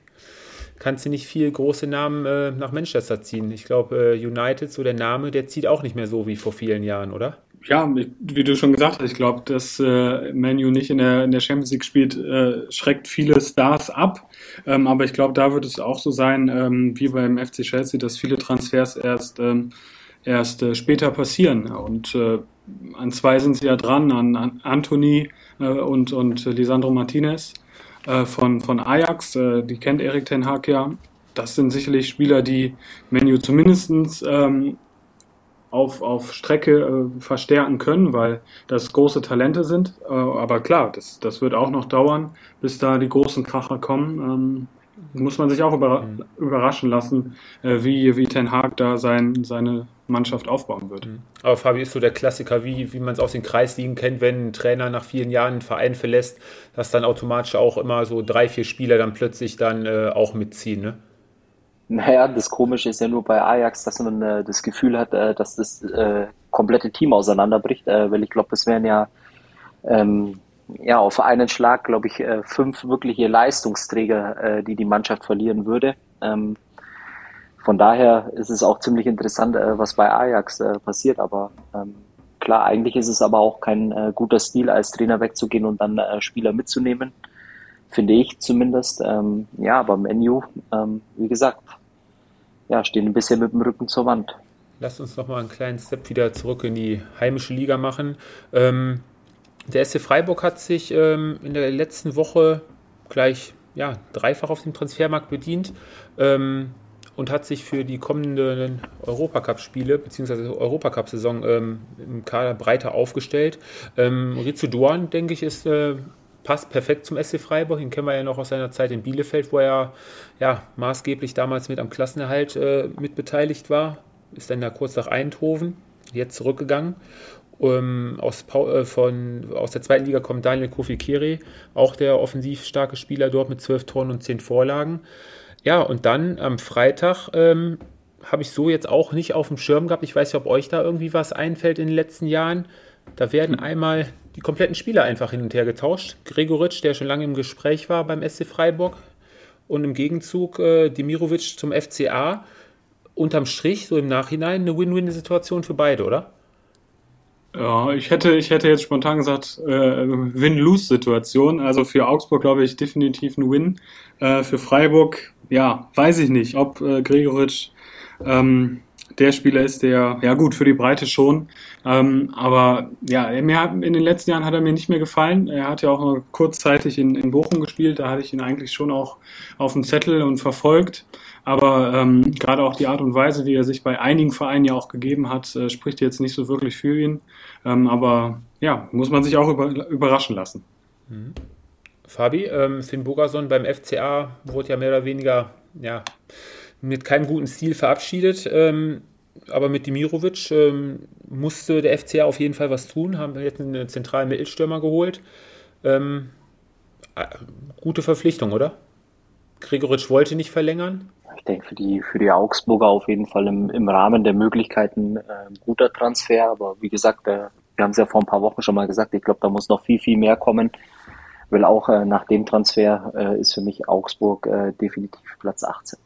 S2: kannst du nicht viel große Namen äh, nach Manchester ziehen. Ich glaube, äh, United, so der Name, der zieht auch nicht mehr so wie vor vielen Jahren, oder?
S4: Ja, wie du schon gesagt hast, ich glaube, dass äh, Manu nicht in der, in der Champions League spielt, äh, schreckt viele Stars ab. Ähm, aber ich glaube, da wird es auch so sein, ähm, wie beim FC Chelsea, dass viele Transfers erst, ähm, erst äh, später passieren. Und äh, an zwei sind sie ja dran, an, an Anthony äh, und, und Lisandro Martinez äh, von, von Ajax, äh, die kennt Erik Ten Hag ja. Das sind sicherlich Spieler, die Menu zumindestens ähm, auf, auf Strecke äh, verstärken können, weil das große Talente sind. Äh, aber klar, das, das wird auch noch dauern, bis da die großen Kracher kommen. Ähm, muss man sich auch über, mhm. überraschen lassen, äh, wie, wie Ten Hag da sein, seine Mannschaft aufbauen wird. Mhm.
S2: Aber Fabi ist so der Klassiker, wie, wie man es aus den Kreisligen kennt, wenn ein Trainer nach vielen Jahren einen Verein verlässt, dass dann automatisch auch immer so drei, vier Spieler dann plötzlich dann äh, auch mitziehen, ne?
S3: Naja, das Komische ist ja nur bei Ajax, dass man äh, das Gefühl hat, äh, dass das äh, komplette Team auseinanderbricht, äh, weil ich glaube, es wären ja ähm, ja, auf einen Schlag, glaube ich, äh, fünf wirkliche Leistungsträger, äh, die die Mannschaft verlieren würde. Ähm, von daher ist es auch ziemlich interessant, äh, was bei Ajax passiert. Aber ähm, klar, eigentlich ist es aber auch kein guter Stil, als Trainer wegzugehen und dann Spieler mitzunehmen. Finde ich zumindest. Ähm, ja, aber Menu, wie gesagt, ja, stehen ein bisschen mit dem Rücken zur Wand.
S2: Lasst uns noch mal einen kleinen Step wieder zurück in die heimische Liga machen. Ähm, der SC Freiburg hat sich ähm, in der letzten Woche gleich ja, dreifach auf dem Transfermarkt bedient ähm, und hat sich für die kommenden Europacup-Spiele bzw. Europacup-Saison ähm, im Kader breiter aufgestellt. Ähm, Rizzo Duan, denke ich, ist äh, passt perfekt zum SC Freiburg. Den kennen wir ja noch aus seiner Zeit in Bielefeld, wo er ja maßgeblich damals mit am Klassenerhalt äh, mitbeteiligt war. Ist dann da kurz nach Eindhoven, jetzt zurückgegangen Um, aus, äh, von, aus der zweiten Liga kommt Daniel Kofi Kiri, auch der offensiv starke Spieler dort mit zwölf Toren und zehn Vorlagen. Ja, und dann am Freitag ähm, habe ich so jetzt auch nicht auf dem Schirm gehabt. Ich weiß nicht, ob euch da irgendwie was einfällt in den letzten Jahren. Da werden einmal die kompletten Spieler einfach hin und her getauscht. Gregoritsch, der schon lange im Gespräch war beim SC Freiburg, und im Gegenzug äh, Dimirovic zum FCA. Unterm Strich, so im Nachhinein, eine Win-Win-Situation für beide, oder?
S4: Ja, ich hätte, ich hätte jetzt spontan gesagt, äh, Win-Lose-Situation. Also für Augsburg, glaube ich, definitiv ein Win. Äh, für Freiburg, ja, weiß ich nicht, ob äh, Gregoritsch ähm, der Spieler ist, der, ja gut, für die Breite schon. Ähm, aber ja, mir in den letzten Jahren hat er mir nicht mehr gefallen. Er hat ja auch kurzzeitig in, in Bochum gespielt, da hatte ich ihn eigentlich schon auch auf dem Zettel und verfolgt. Aber ähm, gerade auch die Art und Weise, wie er sich bei einigen Vereinen ja auch gegeben hat, äh, spricht jetzt nicht so wirklich für ihn. Ähm, aber ja, muss man sich auch über, überraschen lassen.
S2: Mhm. Fabi, ähm, Finn Bogerson beim FCA wurde ja mehr oder weniger ja, mit keinem guten Stil verabschiedet. Ähm, aber mit Dimirovic ähm, musste der FCA auf jeden Fall was tun. Haben jetzt einen zentralen Mittelstürmer geholt. Ähm, äh, gute Verpflichtung, oder? Gregoritsch wollte nicht verlängern.
S3: Ich denke, für die, für die Augsburger auf jeden Fall im, im Rahmen der Möglichkeiten äh, guter Transfer. Aber wie gesagt, äh, wir haben es ja vor ein paar Wochen schon mal gesagt, ich glaube, da muss noch viel, viel mehr kommen. Weil auch äh, nach dem Transfer äh, ist für mich Augsburg äh, definitiv Platz 18.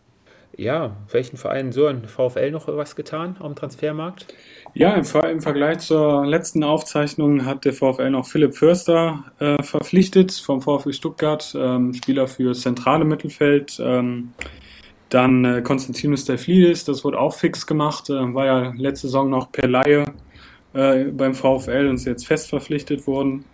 S2: Ja, welchen Verein Sören? VfL noch was getan am Transfermarkt?
S4: Ja, im, im, Vergleich zur letzten Aufzeichnung hat der VfL noch Philipp Förster äh, verpflichtet vom VfL Stuttgart, ähm, Spieler für zentrale Mittelfeld. Ähm, dann äh, Konstantinos Delflidis, das wurde auch fix gemacht, äh, war ja letzte Saison noch per Laie äh, beim VfL und ist jetzt fest verpflichtet worden.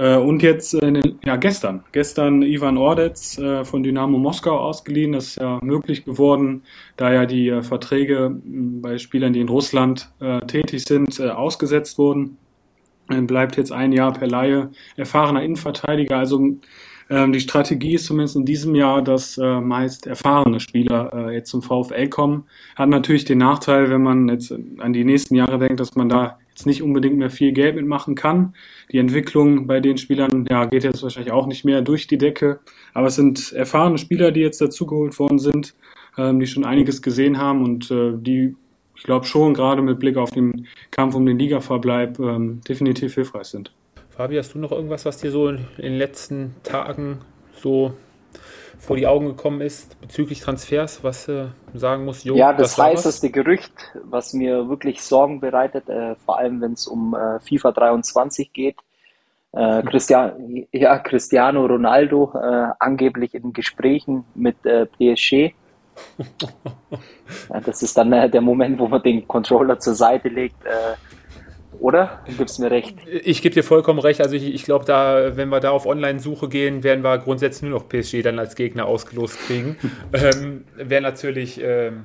S4: Äh, und jetzt, äh, ja, gestern, gestern Ivan Ordetz äh, von Dynamo Moskau ausgeliehen. Das ist ja möglich geworden, da ja die Verträge bei Spielern, die in Russland tätig sind, ausgesetzt wurden. Bleibt jetzt ein Jahr per Laie erfahrener Innenverteidiger. Also ähm, die Strategie ist zumindest in diesem Jahr, dass meist erfahrene Spieler jetzt zum VfL kommen. Hat natürlich den Nachteil, wenn man jetzt an die nächsten Jahre denkt, dass man da jetzt nicht unbedingt mehr viel Geld mitmachen kann. Die Entwicklung bei den Spielern ja, geht jetzt wahrscheinlich auch nicht mehr durch die Decke. Aber es sind erfahrene Spieler, die jetzt dazugeholt worden sind, ähm, die schon einiges gesehen haben und äh, die, ich glaube schon, gerade mit Blick auf den Kampf um den Ligaverbleib ähm, definitiv hilfreich sind.
S2: Fabi, hast du noch irgendwas, was dir so in den letzten Tagen so vor die Augen gekommen ist bezüglich Transfers, was äh, sagen muss?
S3: Jo, ja, das, das heißeste Gerücht, was mir wirklich Sorgen bereitet, äh, vor allem wenn es um äh, FIFA 23 geht. Äh, Christian, ja, Cristiano Ronaldo äh, angeblich in Gesprächen mit äh, PSG. ja, das ist dann der Moment, wo man den Controller zur Seite legt oder? Du gibst mir recht.
S2: Ich gebe dir vollkommen recht. Also ich, ich glaube, da, wenn wir da auf Online-Suche gehen, werden wir grundsätzlich nur noch PSG dann als Gegner ausgelost kriegen. ähm, Wäre natürlich. Ähm,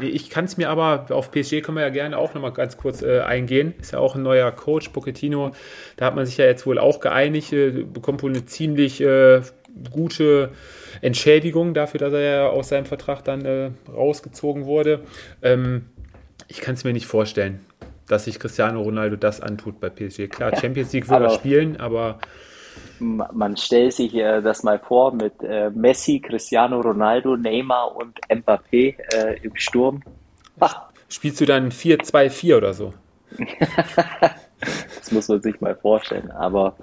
S2: ich kann es mir aber, auf PSG können wir ja gerne auch nochmal ganz kurz äh, eingehen. Ist ja auch ein neuer Coach, Pochettino. Da hat man sich ja jetzt wohl auch geeinigt, äh, bekommt wohl eine ziemlich äh, gute Entschädigung dafür, dass er ja aus seinem Vertrag dann äh, rausgezogen wurde. Ähm, ich kann es mir nicht vorstellen dass sich Cristiano Ronaldo das antut bei PSG. Klar, Champions League will er spielen, aber.
S3: Man stellt sich äh, das mal vor mit äh, Messi, Cristiano Ronaldo, Neymar und Mbappé äh, im Sturm.
S2: Ach. Spielst du dann 4-2-4 oder so?
S3: das muss man sich mal vorstellen. Aber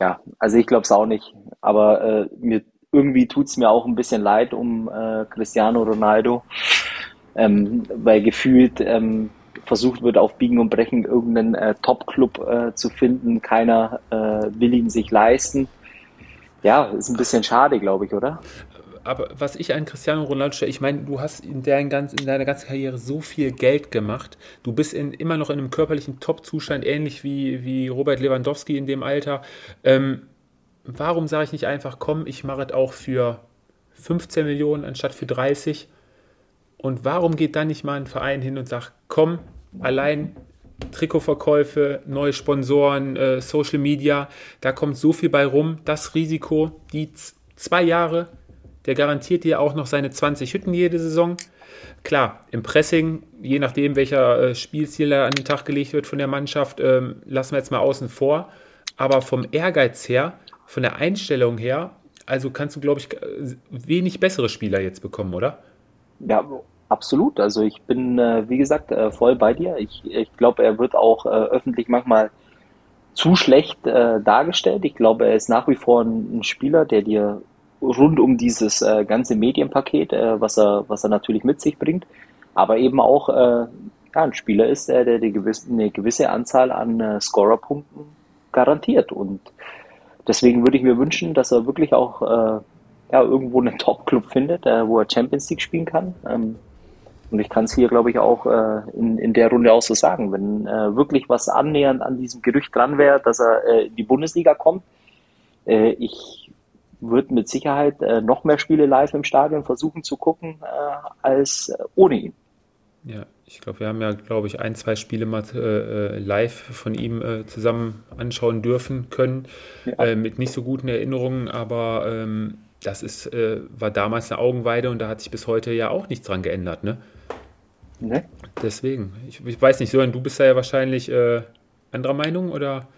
S3: ja, also ich glaube es auch nicht. Aber äh, mir, irgendwie tut es mir auch ein bisschen leid um äh, Cristiano Ronaldo. Ähm, weil gefühlt ähm, versucht wird, auf Biegen und Brechen irgendeinen äh, Top-Club äh, zu finden. Keiner äh, will ihn sich leisten. Ja, ist ein bisschen schade, glaube ich, oder?
S2: Aber was ich an Cristiano Ronaldo stelle, ich meine, du hast in, ganz, in deiner ganzen Karriere so viel Geld gemacht. Du bist in, immer noch in einem körperlichen Top-Zustand, ähnlich wie, wie Robert Lewandowski in dem Alter. Ähm, warum sage ich nicht einfach, komm, ich mache es auch für 15 Millionen anstatt für 30? Und warum geht dann nicht mal ein Verein hin und sagt, komm, allein Trikotverkäufe, neue Sponsoren, äh, Social Media, da kommt so viel bei rum. Das Risiko, die zwei Jahre, der garantiert dir auch noch seine 20 Hütten jede Saison. klar, im Pressing, je nachdem, welcher äh, Spielstil an den Tag gelegt wird von der Mannschaft, ähm, lassen wir jetzt mal außen vor. Aber vom Ehrgeiz her, von der Einstellung her, also kannst du, glaube ich, wenig bessere Spieler jetzt bekommen, oder?
S3: Ja, absolut. Also ich bin, äh, wie gesagt, äh, voll bei dir. Ich, ich glaube, er wird auch äh, öffentlich manchmal zu schlecht dargestellt. Ich glaube, er ist nach wie vor ein, Spieler, der dir rund um dieses ganze Medienpaket, was er, was er natürlich mit sich bringt, aber eben auch ja, ein Spieler ist, der, die gewisse, eine gewisse Anzahl an Scorerpunkten garantiert. Und deswegen würde ich mir wünschen, dass er wirklich auch ja, irgendwo einen Top-Club findet, äh, wo er Champions League spielen kann. Ähm, und ich kann es hier, glaube ich, auch äh, in, in der Runde auch so sagen. Wenn äh, wirklich was annähernd an diesem Gerücht dran wäre, dass er äh, in die Bundesliga kommt, äh, ich würde mit Sicherheit äh, noch mehr Spiele live im Stadion versuchen zu gucken, äh, als äh, ohne ihn.
S2: Ja, ich glaube, wir haben ja, glaube ich, ein, zwei Spiele mal äh, äh, live von ihm äh, zusammen anschauen dürfen können, ja. mit nicht so guten Erinnerungen, aber ähm, das ist, war damals eine Augenweide und da hat sich bis heute ja auch nichts dran geändert, ne? Ne? Deswegen. Ich, ich, weiß nicht, Sören, du bist da ja wahrscheinlich äh, anderer Meinung oder?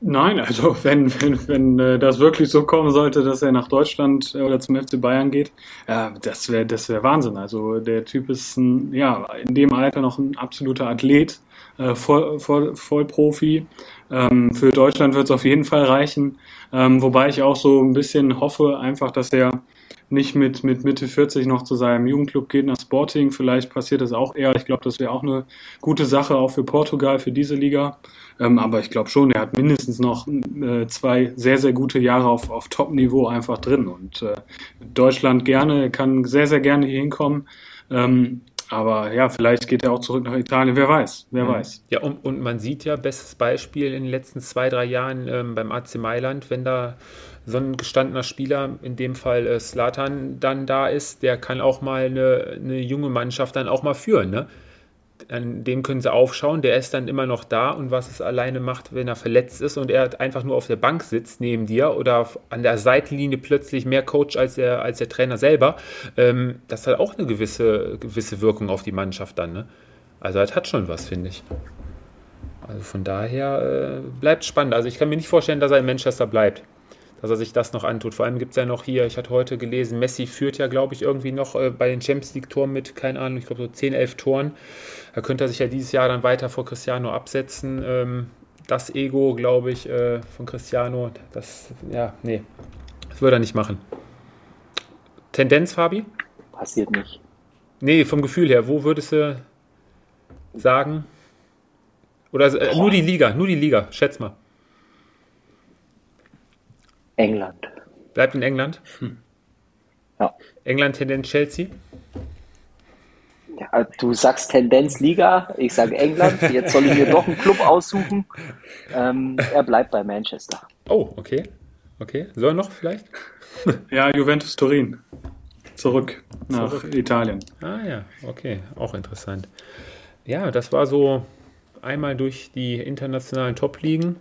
S4: Nein, also wenn, wenn, wenn äh, das wirklich so kommen sollte, dass er nach Deutschland äh, oder zum FC Bayern geht, äh, das wäre das wär Wahnsinn. Also der Typ ist ein, ja, in dem Alter noch ein absoluter Athlet, äh, voll, voll, voll Profi. Ähm, für Deutschland wird es auf jeden Fall reichen. Ähm, wobei ich auch so ein bisschen hoffe, einfach, dass er nicht mit, mit Mitte 40 noch zu seinem Jugendclub geht nach Sporting. Vielleicht passiert das auch eher. Ich glaube, das wäre auch eine gute Sache, auch für Portugal, für diese Liga. Ähm, aber ich glaube schon, er hat mindestens noch äh, zwei sehr, sehr gute Jahre auf, auf Top-Niveau einfach drin. Und äh, Deutschland gerne, er kann sehr, sehr gerne hier hinkommen. Ähm, aber ja, vielleicht geht er auch zurück nach Italien, wer weiß, wer
S2: ja.
S4: weiß.
S2: Ja, und, und man sieht ja, bestes Beispiel in den letzten zwei, drei Jahren ähm, beim AC Mailand, wenn da so ein gestandener Spieler, in dem Fall äh, Slatan, dann da ist, der kann auch mal eine, eine junge Mannschaft dann auch mal führen. Ne? An dem können sie aufschauen, der ist dann immer noch da und was es alleine macht, wenn er verletzt ist und er einfach nur auf der Bank sitzt neben dir oder an der Seitenlinie plötzlich mehr Coach als der, als der Trainer selber, ähm, das hat auch eine gewisse, gewisse Wirkung auf die Mannschaft dann. Ne? Also das hat schon was, finde ich. Also von daher äh, bleibt spannend. Also ich kann mir nicht vorstellen, dass er in Manchester bleibt dass er sich das noch antut. Vor allem gibt es ja noch hier, ich hatte heute gelesen, Messi führt ja, glaube ich, irgendwie noch äh, bei den Champions League-Toren mit, keine Ahnung, ich glaube so 10, 11 Toren. Da könnte er sich ja dieses Jahr dann weiter vor Cristiano absetzen. Ähm, das Ego, glaube ich, äh, von Cristiano, das, ja, nee, das würde er nicht machen. Tendenz, Fabi?
S3: Passiert nicht.
S2: Nee, vom Gefühl her, wo würdest du sagen? Oder äh, nur die Liga, nur die Liga, schätz mal.
S3: England.
S2: Bleibt in England? Hm.
S3: Ja.
S2: England Tendenz Chelsea?
S3: Ja, du sagst Tendenz Liga, ich sage England. Jetzt soll ich mir doch einen Club aussuchen. Ähm, er bleibt bei Manchester.
S2: Oh, okay. Okay. Soll er noch vielleicht?
S4: ja, Juventus Turin. Zurück nach Zurück. Italien.
S2: Ah ja, okay. Auch interessant. Ja, das war so einmal durch die internationalen Top-Ligen.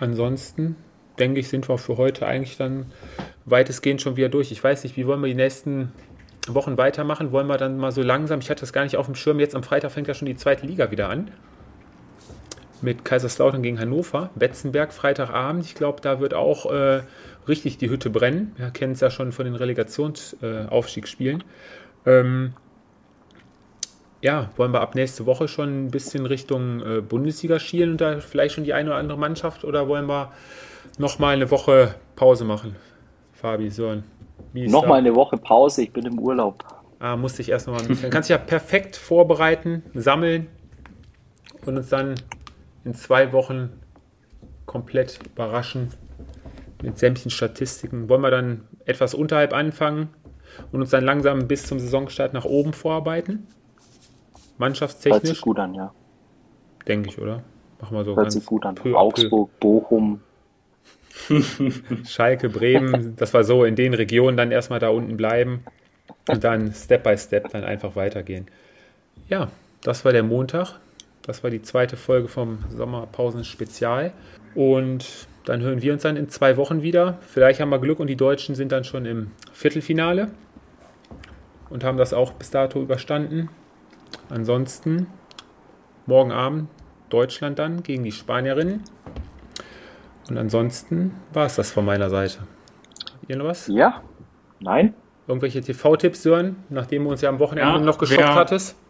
S2: Ansonsten denke ich, sind wir für heute eigentlich dann weitestgehend schon wieder durch. Ich weiß nicht, wie wollen wir die nächsten Wochen weitermachen? Wollen wir dann mal so langsam, ich hatte das gar nicht auf dem Schirm, jetzt am Freitag fängt ja schon die zweite Liga wieder an. Mit Kaiserslautern gegen Hannover, Betzenberg, Freitagabend. Ich glaube, da wird auch äh, richtig die Hütte brennen. Wir kennen es ja schon von den Relegationsaufstiegsspielen. Äh, ähm, ja, wollen wir ab nächste Woche schon ein bisschen Richtung äh, Bundesliga schielen und da vielleicht schon die eine oder andere Mannschaft oder wollen wir nochmal eine Woche Pause machen? Fabi, Sören.
S3: Nochmal eine Woche Pause, ich bin im Urlaub.
S2: Ah, musste ich erst nochmal. Dann kannst du ja perfekt vorbereiten, sammeln und uns dann in zwei Wochen komplett überraschen mit sämtlichen Statistiken. Wollen wir dann etwas unterhalb anfangen und uns dann langsam bis zum Saisonstart nach oben vorarbeiten? Mannschaftstechnisch? Hört
S3: sich gut an, ja.
S2: Denke ich, oder?
S3: Machen wir so Hört sich gut an. Augsburg, Bochum.
S2: Schalke, Bremen, das war so in den Regionen dann erstmal da unten bleiben und dann Step by Step dann einfach weitergehen. Ja, das war der Montag. Das war die zweite Folge vom Sommerpausen-Spezial. Und dann hören wir uns dann in zwei Wochen wieder. Vielleicht haben wir Glück und die Deutschen sind dann schon im Viertelfinale. und haben das auch bis dato überstanden. Ansonsten morgen Abend Deutschland dann gegen die Spanierinnen. Und ansonsten war es das von meiner Seite. Habt ihr noch was?
S3: Ja, nein.
S2: Irgendwelche TV-Tipps, Sören, nachdem du uns ja am Wochenende
S4: Ja,
S2: noch geschockt
S4: wer-
S2: hattest?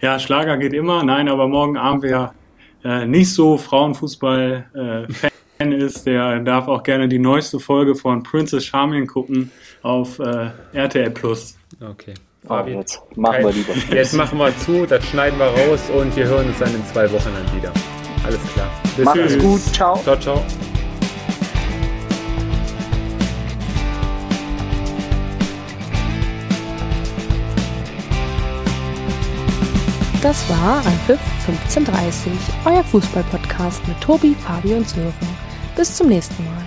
S4: Ja, Schlager geht immer. Nein, aber morgen Abend, wer äh, nicht so Frauenfußball-Fan ist, der darf auch gerne die neueste Folge von Princess Charming gucken auf äh, RTL Plus.
S2: Okay.
S3: Oh,
S2: Fabi,
S3: jetzt machen wir lieber.
S2: Jetzt machen wir zu, das schneiden wir raus und wir hören uns dann in zwei Wochen dann wieder. Alles klar. Bis
S3: Macht es gut. Ciao.
S2: Ciao, ciao.
S1: Das war Anpfiff 1530, euer Fußballpodcast mit Tobi, Fabi und Sören. Bis zum nächsten Mal.